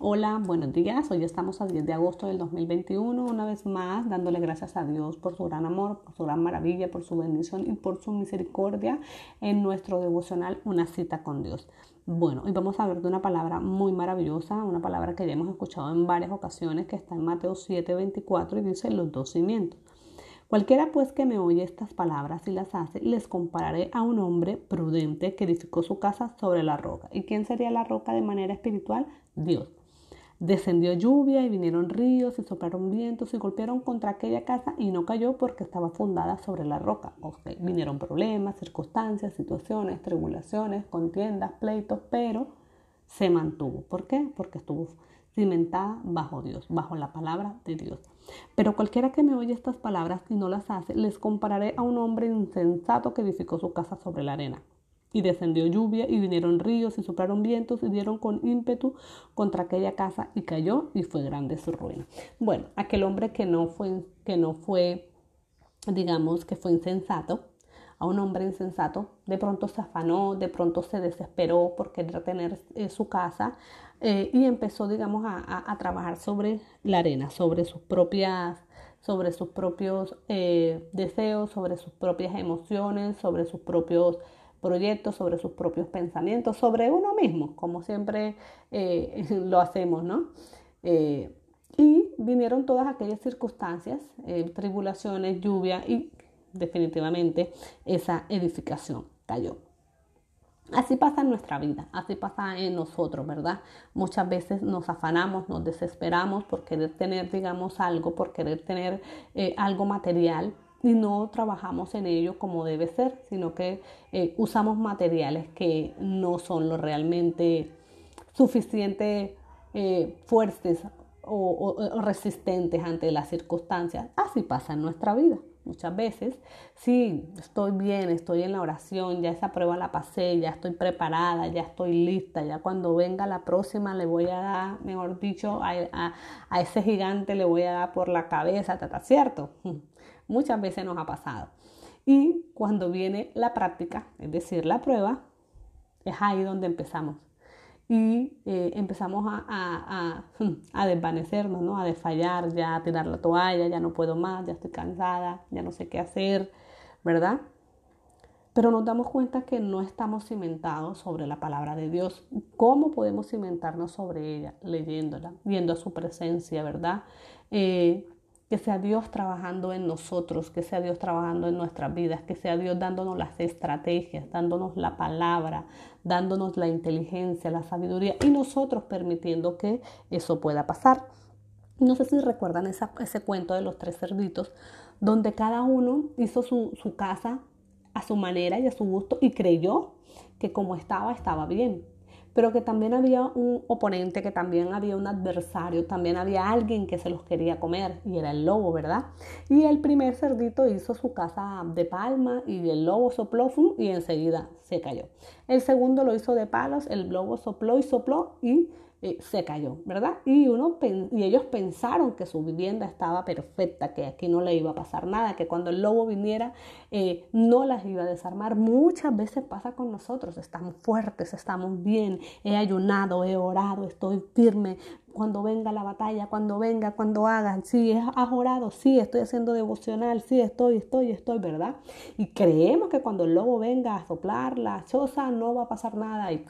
Hola, buenos días. Hoy estamos a 10 de agosto del 2021, una vez más dándole gracias a Dios por su gran amor, por su gran maravilla, por su bendición y por su misericordia en nuestro devocional Una cita con Dios. Bueno, hoy vamos a ver de una palabra muy maravillosa, una palabra que ya hemos escuchado en varias ocasiones, que está en Mateo 7, 24 y dice los dos cimientos. Cualquiera pues que me oye estas palabras y las hace, les compararé a un hombre prudente que edificó su casa sobre la roca. ¿Y quién sería la roca de manera espiritual? Dios. Descendió lluvia y vinieron ríos y soplaron vientos y golpearon contra aquella casa y no cayó porque estaba fundada sobre la roca. vinieron problemas, circunstancias, situaciones, tribulaciones, contiendas, pleitos, pero se mantuvo. ¿Por qué? Porque estuvo cimentada bajo Dios, bajo la palabra de Dios. Pero cualquiera que me oye estas palabras y no las hace, les compararé a un hombre insensato que edificó su casa sobre la arena. Y descendió lluvia y vinieron ríos y soplaron vientos y dieron con ímpetu contra aquella casa y cayó y fue grande su ruina. Bueno, aquel hombre que no fue, que no fue, digamos, que fue insensato, a un hombre insensato, de pronto se afanó, de pronto se desesperó por querer tener eh, su casa eh, y empezó, digamos, a, trabajar sobre la arena, sobre sus propias sobre sus propios eh, deseos, sobre sus propias emociones, sobre sus propios proyectos, sobre sus propios pensamientos, sobre uno mismo, como siempre lo hacemos, ¿no? y vinieron todas aquellas circunstancias, tribulaciones, lluvia, y definitivamente esa edificación cayó. Así pasa en nuestra vida, así pasa en nosotros, ¿verdad? Muchas veces nos afanamos, nos desesperamos por querer tener, digamos, algo, por querer tener eh, algo material y no trabajamos en ello como debe ser, sino que eh, usamos materiales que no son lo realmente suficiente eh, fuertes o resistentes ante las circunstancias. Así pasa en nuestra vida. Muchas veces, sí, estoy bien, estoy en la oración, ya esa prueba la pasé, ya estoy preparada, ya estoy lista, ya cuando venga la próxima le voy a dar, mejor dicho, a, ese gigante le voy a dar por la cabeza, ¿está cierto? Muchas veces nos ha pasado. Y cuando viene la práctica, es decir, la prueba, es ahí donde empezamos y eh, empezamos a, a, desvanecernos, ¿no? a desfallar, ya a tirar la toalla, ya no puedo más, ya estoy cansada, ya no sé qué hacer, ¿verdad? Pero nos damos cuenta que no estamos cimentados sobre la palabra de Dios. ¿Cómo podemos cimentarnos sobre ella? Leyéndola, viendo su presencia, ¿verdad? Eh, que sea Dios trabajando en nosotros, que sea Dios trabajando en nuestras vidas, que sea Dios dándonos las estrategias, dándonos la palabra, dándonos la inteligencia, la sabiduría y nosotros permitiendo que eso pueda pasar. No sé si recuerdan ese cuento de los tres cerditos, donde cada uno hizo su, casa a su manera y a su gusto y creyó que como estaba, estaba bien pero que también había un oponente, que también había un adversario, también había alguien que se los quería comer y era el lobo, ¿verdad? Y el primer cerdito hizo su casa de palma y el lobo sopló y enseguida se cayó. El segundo lo hizo de palos, el lobo sopló y sopló y eh, se cayó, ¿verdad? Y, uno, y ellos pensaron que su vivienda estaba perfecta, que aquí no le iba a pasar nada, que cuando el lobo viniera eh, no las iba a desarmar. Muchas veces pasa con nosotros, estamos fuertes, estamos bien, he ayunado, he orado, estoy firme. Cuando venga la batalla, cuando venga, cuando hagan, sí, has orado, sí, estoy haciendo devocional, sí, estoy, estoy, estoy, ¿verdad? Y creemos que cuando el lobo venga a soplar la choza no va a pasar nada y,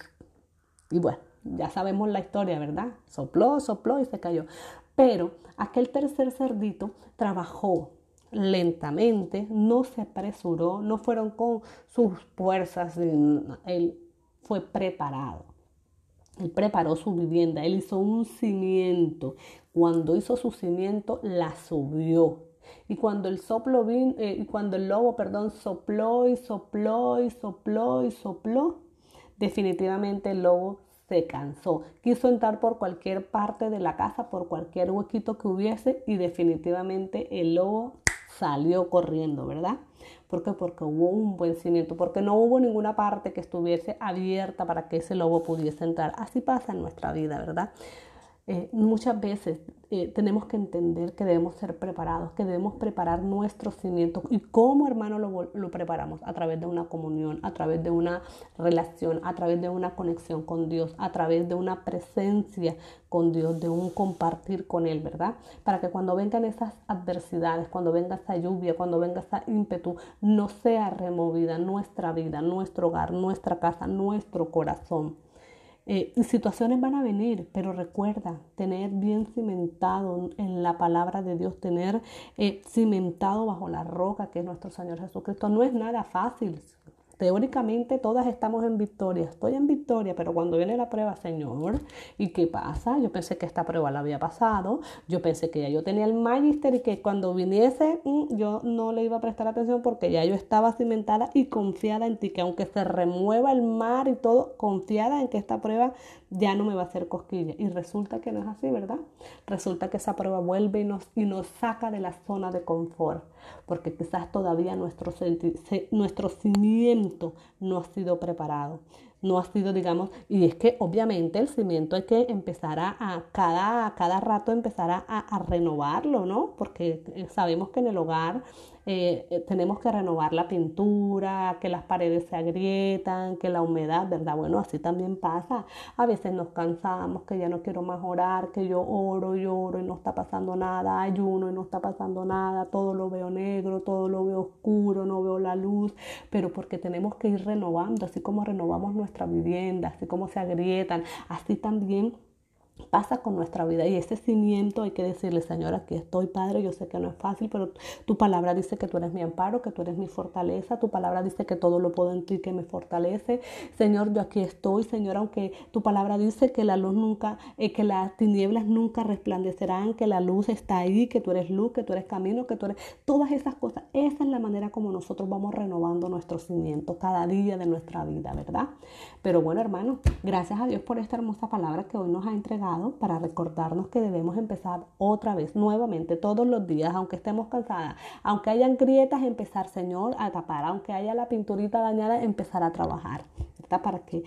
y bueno ya sabemos la historia, ¿verdad? Sopló, sopló y se cayó. Pero aquel tercer cerdito trabajó lentamente, no se apresuró, no fueron con sus fuerzas, él fue preparado. Él preparó su vivienda, él hizo un cimiento. Cuando hizo su cimiento, la subió. Y cuando el soplo vino, eh, cuando el lobo, perdón, sopló y sopló y sopló y sopló, definitivamente el lobo se cansó. Quiso entrar por cualquier parte de la casa, por cualquier huequito que hubiese y definitivamente el lobo salió corriendo, ¿verdad? ¿Por qué? Porque hubo un buen cimiento, porque no hubo ninguna parte que estuviese abierta para que ese lobo pudiese entrar. Así pasa en nuestra vida, ¿verdad? Eh, muchas veces eh, tenemos que entender que debemos ser preparados, que debemos preparar nuestros cimientos. ¿Y cómo, hermano, lo, lo, preparamos? A través de una comunión, a través de una relación, a través de una conexión con Dios, a través de una presencia con Dios, de un compartir con Él, ¿verdad? Para que cuando vengan esas adversidades, cuando venga esa lluvia, cuando venga esa ímpetu, no sea removida nuestra vida, nuestro hogar, nuestra casa, nuestro corazón. Eh, situaciones van a venir, pero recuerda tener bien cimentado en la palabra de Dios, tener eh, cimentado bajo la roca que es nuestro Señor Jesucristo. No es nada fácil, Teóricamente todas estamos en victoria, estoy en victoria, pero cuando viene la prueba, Señor, ¿y qué pasa? Yo pensé que esta prueba la había pasado, yo pensé que ya yo tenía el magister y que cuando viniese mm, yo no le iba a prestar atención porque ya yo estaba cimentada y confiada en ti, que aunque se remueva el mar y todo, confiada en que esta prueba ya no me va a hacer cosquilla. Y resulta que no es así, ¿verdad? Resulta que esa prueba vuelve y nos, y nos saca de la zona de confort, porque quizás todavía nuestro, nuestro cimiento no ha sido preparado no ha sido, digamos, y es que obviamente el cimiento hay que empezar a, cada, cada rato empezar a, a, renovarlo, ¿no? Porque eh, sabemos que en el hogar eh, eh, tenemos que renovar la pintura, que las paredes se agrietan, que la humedad, ¿verdad? Bueno, así también pasa. A veces nos cansamos, que ya no quiero más orar, que yo oro y oro y no está pasando nada, ayuno y no está pasando nada, todo lo veo negro, todo lo veo oscuro, no veo la luz, pero porque tenemos que ir renovando, así como renovamos nuestra vivienda, así como se agrietan, así también pasa con nuestra vida y ese cimiento hay que decirle, Señor, aquí estoy, Padre, yo sé que no es fácil, pero tu palabra dice que tú eres mi amparo, que tú eres mi fortaleza, tu palabra dice que todo lo puedo en ti que me fortalece. Señor, yo aquí estoy, Señor, aunque tu palabra dice que la luz nunca, eh, que las tinieblas nunca resplandecerán, que la luz está ahí, que tú eres luz, que tú eres camino, que tú eres todas esas cosas. Esa es la manera como nosotros vamos renovando nuestro cimiento cada día de nuestra vida, ¿verdad? Pero bueno, hermano, gracias a Dios por esta hermosa palabra que hoy nos ha entregado para recordarnos que debemos empezar otra vez, nuevamente, todos los días, aunque estemos cansadas, aunque hayan grietas, empezar, Señor, a tapar, aunque haya la pinturita dañada, empezar a trabajar, ¿verdad? Para que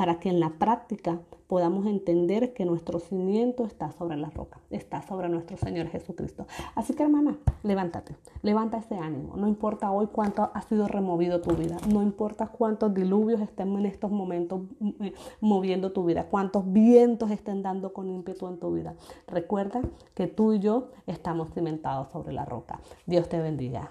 para que en la práctica podamos entender que nuestro cimiento está sobre la roca, está sobre nuestro Señor Jesucristo. Así que hermana, levántate, levanta ese ánimo. No importa hoy cuánto ha sido removido tu vida, no importa cuántos diluvios estén en estos momentos eh, moviendo tu vida, cuántos vientos estén dando con ímpetu en tu vida. Recuerda que tú y yo estamos cimentados sobre la roca. Dios te bendiga.